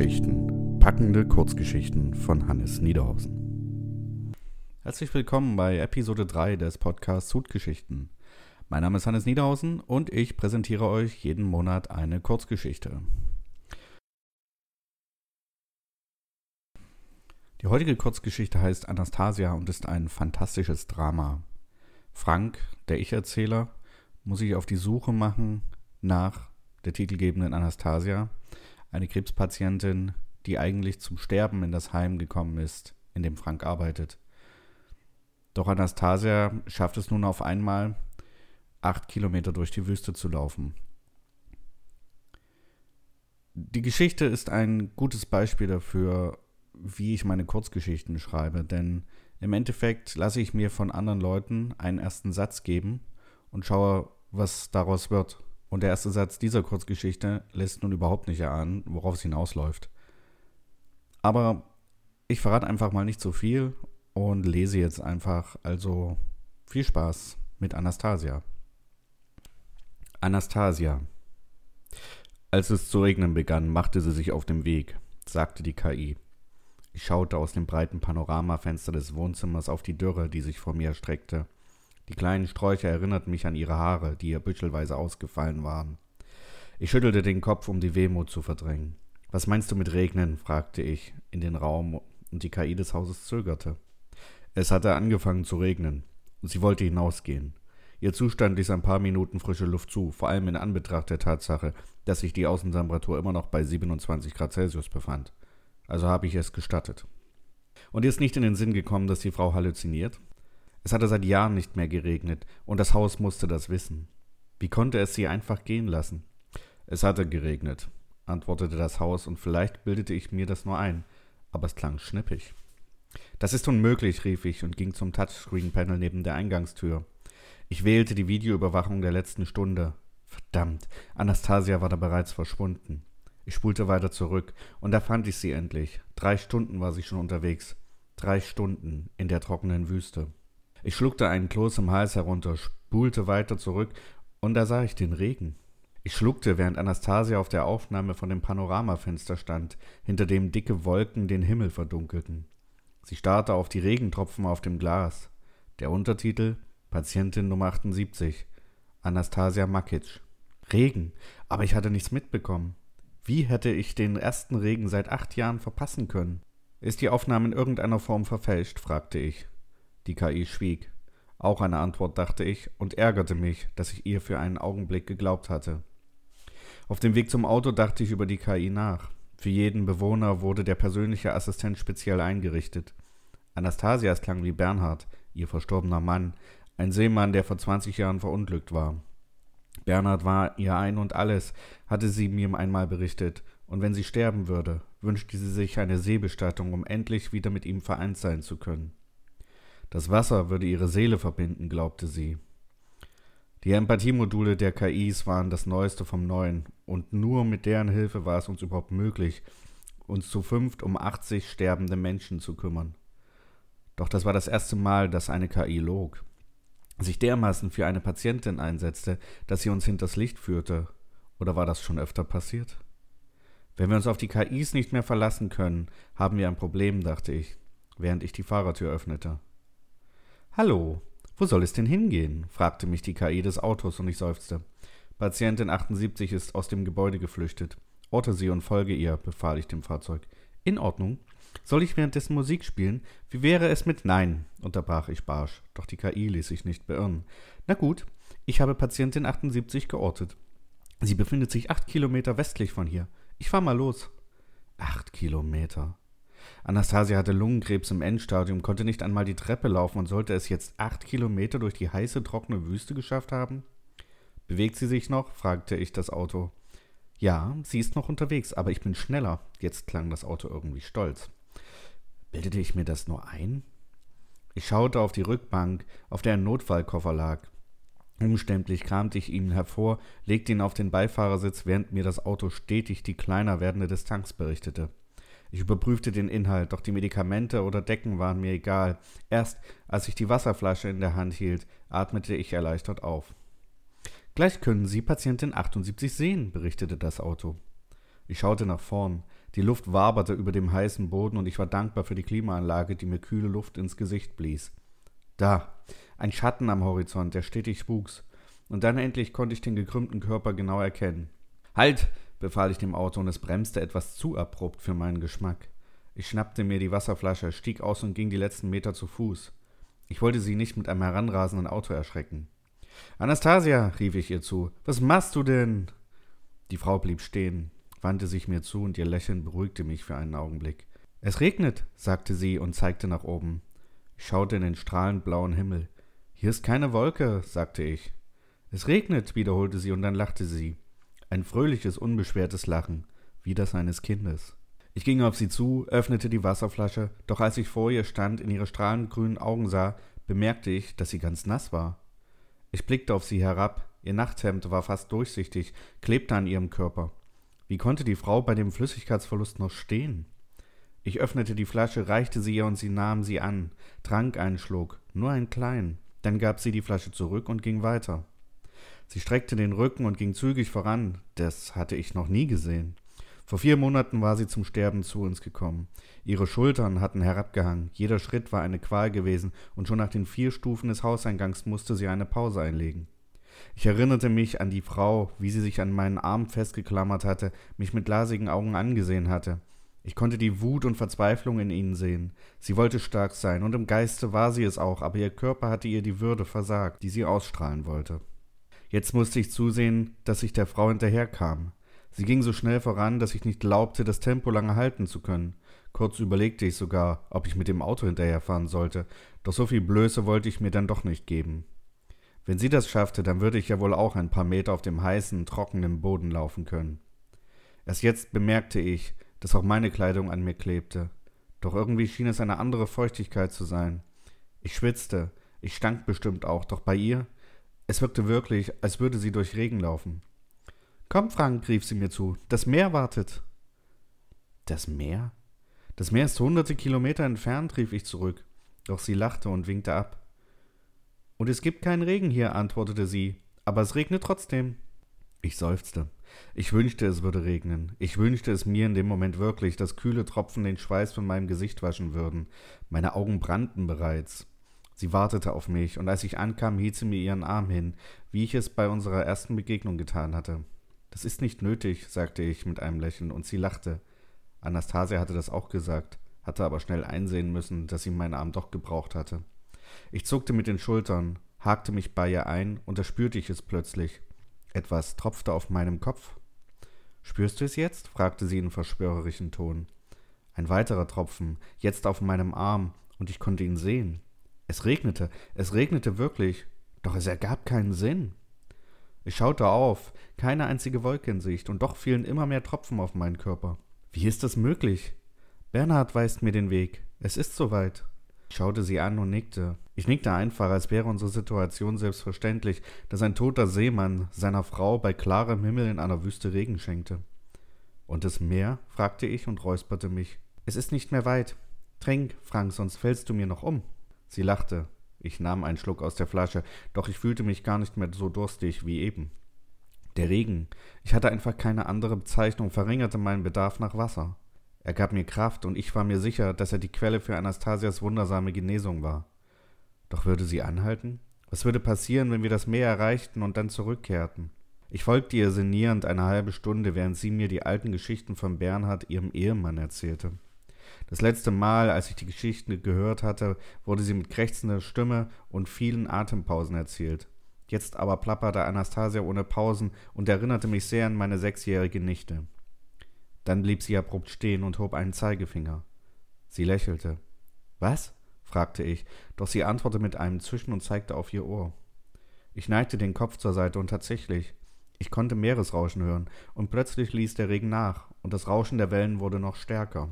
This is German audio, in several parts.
Hutgeschichten. Packende Kurzgeschichten von Hannes Niederhausen. Herzlich willkommen bei Episode 3 des Podcasts Hutgeschichten. Mein Name ist Hannes Niederhausen und ich präsentiere euch jeden Monat eine Kurzgeschichte. Die heutige Kurzgeschichte heißt Anastasia und ist ein fantastisches Drama. Frank, der Ich-Erzähler, muss sich auf die Suche machen nach der titelgebenden Anastasia, eine Krebspatientin, die eigentlich zum Sterben in das Heim gekommen ist, in dem Frank arbeitet. Doch Anastasia schafft es nun auf einmal, acht Kilometer durch die Wüste zu laufen. Die Geschichte ist ein gutes Beispiel dafür, wie ich meine Kurzgeschichten schreibe, denn im Endeffekt lasse ich mir von anderen Leuten einen ersten Satz geben und schaue, was daraus wird. Und der erste Satz dieser Kurzgeschichte lässt nun überhaupt nicht erahnen, worauf es hinausläuft. Aber ich verrate einfach mal nicht so viel und lese jetzt einfach. Also viel Spaß mit Anastasia. Anastasia. Als es zu regnen begann, machte sie sich auf den Weg, sagte die KI. Ich schaute aus dem breiten Panoramafenster des Wohnzimmers auf die Dürre, die sich vor mir erstreckte. Die kleinen Sträucher erinnerten mich an ihre Haare, die ihr büschelweise ausgefallen waren. Ich schüttelte den Kopf, um die Wehmut zu verdrängen. Was meinst du mit Regnen? fragte ich in den Raum, und die KI des Hauses zögerte. Es hatte angefangen zu regnen, und sie wollte hinausgehen. Ihr Zustand ließ ein paar Minuten frische Luft zu, vor allem in Anbetracht der Tatsache, dass sich die Außentemperatur immer noch bei 27 Grad Celsius befand. Also habe ich es gestattet. Und ihr ist nicht in den Sinn gekommen, dass die Frau halluziniert? Es hatte seit Jahren nicht mehr geregnet, und das Haus musste das wissen. Wie konnte es sie einfach gehen lassen? Es hatte geregnet, antwortete das Haus, und vielleicht bildete ich mir das nur ein, aber es klang schnippig. Das ist unmöglich, rief ich und ging zum Touchscreen-Panel neben der Eingangstür. Ich wählte die Videoüberwachung der letzten Stunde. Verdammt, Anastasia war da bereits verschwunden. Ich spulte weiter zurück, und da fand ich sie endlich. Drei Stunden war sie schon unterwegs. Drei Stunden in der trockenen Wüste. Ich schluckte einen Kloß im Hals herunter, spulte weiter zurück, und da sah ich den Regen. Ich schluckte, während Anastasia auf der Aufnahme von dem Panoramafenster stand, hinter dem dicke Wolken den Himmel verdunkelten. Sie starrte auf die Regentropfen auf dem Glas. Der Untertitel Patientin Nummer 78 Anastasia Makic. Regen, aber ich hatte nichts mitbekommen. Wie hätte ich den ersten Regen seit acht Jahren verpassen können? Ist die Aufnahme in irgendeiner Form verfälscht? fragte ich. Die KI schwieg. Auch eine Antwort, dachte ich, und ärgerte mich, dass ich ihr für einen Augenblick geglaubt hatte. Auf dem Weg zum Auto dachte ich über die KI nach. Für jeden Bewohner wurde der persönliche Assistent speziell eingerichtet. Anastasias klang wie Bernhard, ihr verstorbener Mann, ein Seemann, der vor 20 Jahren verunglückt war. Bernhard war ihr ein und alles, hatte sie mir einmal berichtet, und wenn sie sterben würde, wünschte sie sich eine Seebestattung, um endlich wieder mit ihm vereint sein zu können. Das Wasser würde ihre Seele verbinden, glaubte sie. Die Empathiemodule der KIs waren das Neueste vom Neuen, und nur mit deren Hilfe war es uns überhaupt möglich, uns zu fünft um 80 sterbende Menschen zu kümmern. Doch das war das erste Mal, dass eine KI log, sich dermaßen für eine Patientin einsetzte, dass sie uns hinters Licht führte. Oder war das schon öfter passiert? Wenn wir uns auf die KIs nicht mehr verlassen können, haben wir ein Problem, dachte ich, während ich die Fahrertür öffnete. Hallo, wo soll es denn hingehen? fragte mich die KI des Autos und ich seufzte. Patientin 78 ist aus dem Gebäude geflüchtet. Orte sie und folge ihr, befahl ich dem Fahrzeug. In Ordnung. Soll ich währenddessen Musik spielen? Wie wäre es mit Nein? unterbrach ich barsch, doch die KI ließ sich nicht beirren. Na gut, ich habe Patientin 78 geortet. Sie befindet sich acht Kilometer westlich von hier. Ich fahr mal los. Acht Kilometer. Anastasia hatte Lungenkrebs im Endstadium, konnte nicht einmal die Treppe laufen und sollte es jetzt acht Kilometer durch die heiße, trockene Wüste geschafft haben? Bewegt sie sich noch? fragte ich das Auto. Ja, sie ist noch unterwegs, aber ich bin schneller. Jetzt klang das Auto irgendwie stolz. Bildete ich mir das nur ein? Ich schaute auf die Rückbank, auf der ein Notfallkoffer lag. Umständlich kramte ich ihn hervor, legte ihn auf den Beifahrersitz, während mir das Auto stetig die kleiner werdende Distanz berichtete. Ich überprüfte den Inhalt, doch die Medikamente oder Decken waren mir egal. Erst als ich die Wasserflasche in der Hand hielt, atmete ich erleichtert auf. Gleich können Sie Patientin 78 sehen, berichtete das Auto. Ich schaute nach vorn. Die Luft waberte über dem heißen Boden und ich war dankbar für die Klimaanlage, die mir kühle Luft ins Gesicht blies. Da, ein Schatten am Horizont, der stetig wuchs. Und dann endlich konnte ich den gekrümmten Körper genau erkennen. Halt! Befahl ich dem Auto und es bremste etwas zu abrupt für meinen Geschmack. Ich schnappte mir die Wasserflasche, stieg aus und ging die letzten Meter zu Fuß. Ich wollte sie nicht mit einem heranrasenden Auto erschrecken. Anastasia, rief ich ihr zu, was machst du denn? Die Frau blieb stehen, wandte sich mir zu und ihr Lächeln beruhigte mich für einen Augenblick. Es regnet, sagte sie und zeigte nach oben. Ich schaute in den strahlend blauen Himmel. Hier ist keine Wolke, sagte ich. Es regnet, wiederholte sie und dann lachte sie. Ein fröhliches, unbeschwertes Lachen, wie das eines Kindes. Ich ging auf sie zu, öffnete die Wasserflasche, doch als ich vor ihr stand, in ihre strahlend grünen Augen sah, bemerkte ich, dass sie ganz nass war. Ich blickte auf sie herab, ihr Nachthemd war fast durchsichtig, klebte an ihrem Körper. Wie konnte die Frau bei dem Flüssigkeitsverlust noch stehen? Ich öffnete die Flasche, reichte sie ihr und sie nahm sie an, trank einen Schluck, nur einen kleinen. Dann gab sie die Flasche zurück und ging weiter. Sie streckte den Rücken und ging zügig voran. Das hatte ich noch nie gesehen. Vor vier Monaten war sie zum Sterben zu uns gekommen. Ihre Schultern hatten herabgehangen, jeder Schritt war eine Qual gewesen, und schon nach den vier Stufen des Hauseingangs musste sie eine Pause einlegen. Ich erinnerte mich an die Frau, wie sie sich an meinen Arm festgeklammert hatte, mich mit glasigen Augen angesehen hatte. Ich konnte die Wut und Verzweiflung in ihnen sehen. Sie wollte stark sein, und im Geiste war sie es auch, aber ihr Körper hatte ihr die Würde versagt, die sie ausstrahlen wollte. Jetzt musste ich zusehen, dass ich der Frau hinterherkam. Sie ging so schnell voran, dass ich nicht glaubte, das Tempo lange halten zu können. Kurz überlegte ich sogar, ob ich mit dem Auto hinterherfahren sollte, doch so viel Blöße wollte ich mir dann doch nicht geben. Wenn sie das schaffte, dann würde ich ja wohl auch ein paar Meter auf dem heißen, trockenen Boden laufen können. Erst jetzt bemerkte ich, dass auch meine Kleidung an mir klebte. Doch irgendwie schien es eine andere Feuchtigkeit zu sein. Ich schwitzte, ich stank bestimmt auch, doch bei ihr, es wirkte wirklich, als würde sie durch Regen laufen. Komm, Frank, rief sie mir zu, das Meer wartet. Das Meer? Das Meer ist hunderte Kilometer entfernt, rief ich zurück, doch sie lachte und winkte ab. Und es gibt keinen Regen hier, antwortete sie, aber es regnet trotzdem. Ich seufzte. Ich wünschte, es würde regnen. Ich wünschte es mir in dem Moment wirklich, dass kühle Tropfen den Schweiß von meinem Gesicht waschen würden. Meine Augen brannten bereits. Sie wartete auf mich, und als ich ankam, hielt sie mir ihren Arm hin, wie ich es bei unserer ersten Begegnung getan hatte. Das ist nicht nötig, sagte ich mit einem Lächeln, und sie lachte. Anastasia hatte das auch gesagt, hatte aber schnell einsehen müssen, dass sie meinen Arm doch gebraucht hatte. Ich zuckte mit den Schultern, hakte mich bei ihr ein, und da spürte ich es plötzlich. Etwas tropfte auf meinem Kopf. Spürst du es jetzt? fragte sie in verschwörerischem Ton. Ein weiterer Tropfen, jetzt auf meinem Arm, und ich konnte ihn sehen. Es regnete, es regnete wirklich, doch es ergab keinen Sinn. Ich schaute auf, keine einzige Wolke in Sicht, und doch fielen immer mehr Tropfen auf meinen Körper. Wie ist das möglich? Bernhard weist mir den Weg. Es ist soweit. Ich schaute sie an und nickte. Ich nickte einfach, als wäre unsere Situation selbstverständlich, dass ein toter Seemann seiner Frau bei klarem Himmel in einer Wüste Regen schenkte. Und das Meer? fragte ich und räusperte mich. Es ist nicht mehr weit. Trink, Frank, sonst fällst du mir noch um. Sie lachte. Ich nahm einen Schluck aus der Flasche, doch ich fühlte mich gar nicht mehr so durstig wie eben. Der Regen, ich hatte einfach keine andere Bezeichnung, verringerte meinen Bedarf nach Wasser. Er gab mir Kraft und ich war mir sicher, dass er die Quelle für Anastasias wundersame Genesung war. Doch würde sie anhalten? Was würde passieren, wenn wir das Meer erreichten und dann zurückkehrten? Ich folgte ihr sinnierend eine halbe Stunde, während sie mir die alten Geschichten von Bernhard, ihrem Ehemann, erzählte. Das letzte Mal, als ich die Geschichte gehört hatte, wurde sie mit krächzender Stimme und vielen Atempausen erzählt. Jetzt aber plapperte Anastasia ohne Pausen und erinnerte mich sehr an meine sechsjährige Nichte. Dann blieb sie abrupt stehen und hob einen Zeigefinger. Sie lächelte. Was? fragte ich, doch sie antwortete mit einem Zischen und zeigte auf ihr Ohr. Ich neigte den Kopf zur Seite und tatsächlich, ich konnte Meeresrauschen hören, und plötzlich ließ der Regen nach, und das Rauschen der Wellen wurde noch stärker.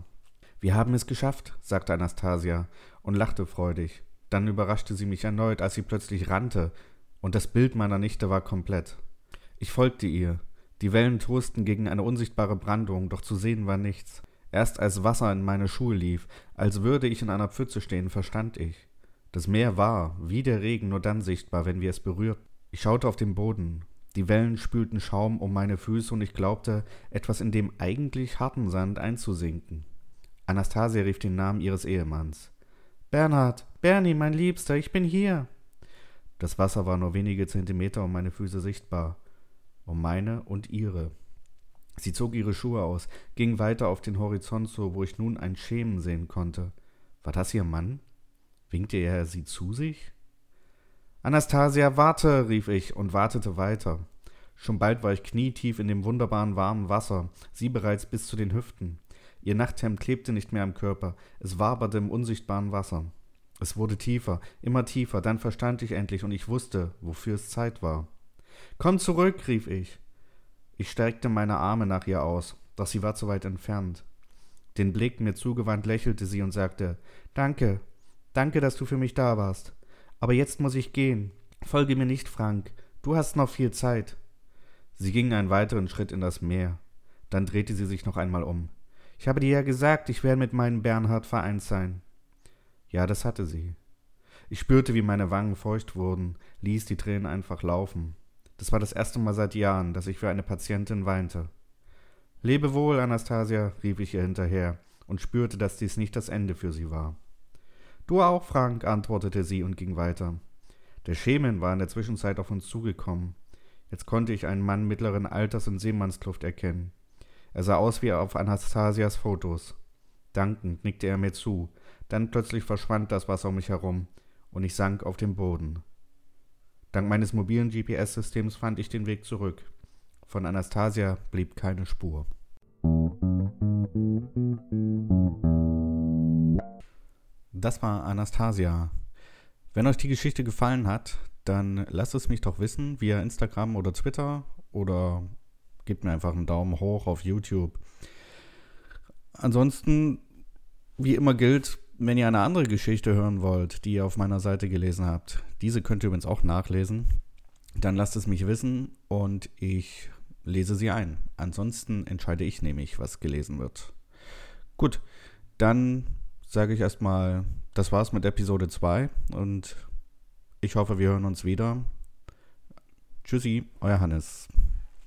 Wir haben es geschafft, sagte Anastasia und lachte freudig. Dann überraschte sie mich erneut, als sie plötzlich rannte, und das Bild meiner Nichte war komplett. Ich folgte ihr. Die Wellen tosten gegen eine unsichtbare Brandung, doch zu sehen war nichts. Erst als Wasser in meine Schuhe lief, als würde ich in einer Pfütze stehen, verstand ich. Das Meer war, wie der Regen, nur dann sichtbar, wenn wir es berührten. Ich schaute auf den Boden. Die Wellen spülten Schaum um meine Füße und ich glaubte, etwas in dem eigentlich harten Sand einzusinken. Anastasia rief den Namen ihres Ehemanns. Bernhard, Bernie, mein Liebster, ich bin hier. Das Wasser war nur wenige Zentimeter um meine Füße sichtbar. Um meine und ihre. Sie zog ihre Schuhe aus, ging weiter auf den Horizont zu, wo ich nun ein Schemen sehen konnte. War das ihr Mann? Winkte er sie zu sich? Anastasia, warte, rief ich und wartete weiter. Schon bald war ich knietief in dem wunderbaren warmen Wasser, sie bereits bis zu den Hüften. Ihr Nachthemd klebte nicht mehr am Körper, es waberte im unsichtbaren Wasser. Es wurde tiefer, immer tiefer, dann verstand ich endlich und ich wusste, wofür es Zeit war. Komm zurück, rief ich. Ich streckte meine Arme nach ihr aus, doch sie war zu weit entfernt. Den Blick mir zugewandt lächelte sie und sagte Danke, danke, dass du für mich da warst. Aber jetzt muss ich gehen. Folge mir nicht, Frank. Du hast noch viel Zeit. Sie ging einen weiteren Schritt in das Meer. Dann drehte sie sich noch einmal um. Ich habe dir ja gesagt, ich werde mit meinem Bernhard vereint sein. Ja, das hatte sie. Ich spürte, wie meine Wangen feucht wurden, ließ die Tränen einfach laufen. Das war das erste Mal seit Jahren, dass ich für eine Patientin weinte. Lebe wohl, Anastasia, rief ich ihr hinterher und spürte, dass dies nicht das Ende für sie war. Du auch, Frank, antwortete sie und ging weiter. Der Schemen war in der Zwischenzeit auf uns zugekommen. Jetzt konnte ich einen Mann mittleren Alters in Seemannskluft erkennen. Er sah aus wie auf Anastasias Fotos. Dankend nickte er mir zu, dann plötzlich verschwand das Wasser um mich herum und ich sank auf den Boden. Dank meines mobilen GPS-Systems fand ich den Weg zurück. Von Anastasia blieb keine Spur. Das war Anastasia. Wenn euch die Geschichte gefallen hat, dann lasst es mich doch wissen via Instagram oder Twitter oder gebt mir einfach einen Daumen hoch auf YouTube. Ansonsten, wie immer gilt, wenn ihr eine andere Geschichte hören wollt, die ihr auf meiner Seite gelesen habt, diese könnt ihr übrigens auch nachlesen, dann lasst es mich wissen und ich lese sie ein. Ansonsten entscheide ich nämlich, was gelesen wird. Gut, dann sage ich erstmal, das war's mit Episode 2 und ich hoffe, wir hören uns wieder. Tschüssi, euer Hannes.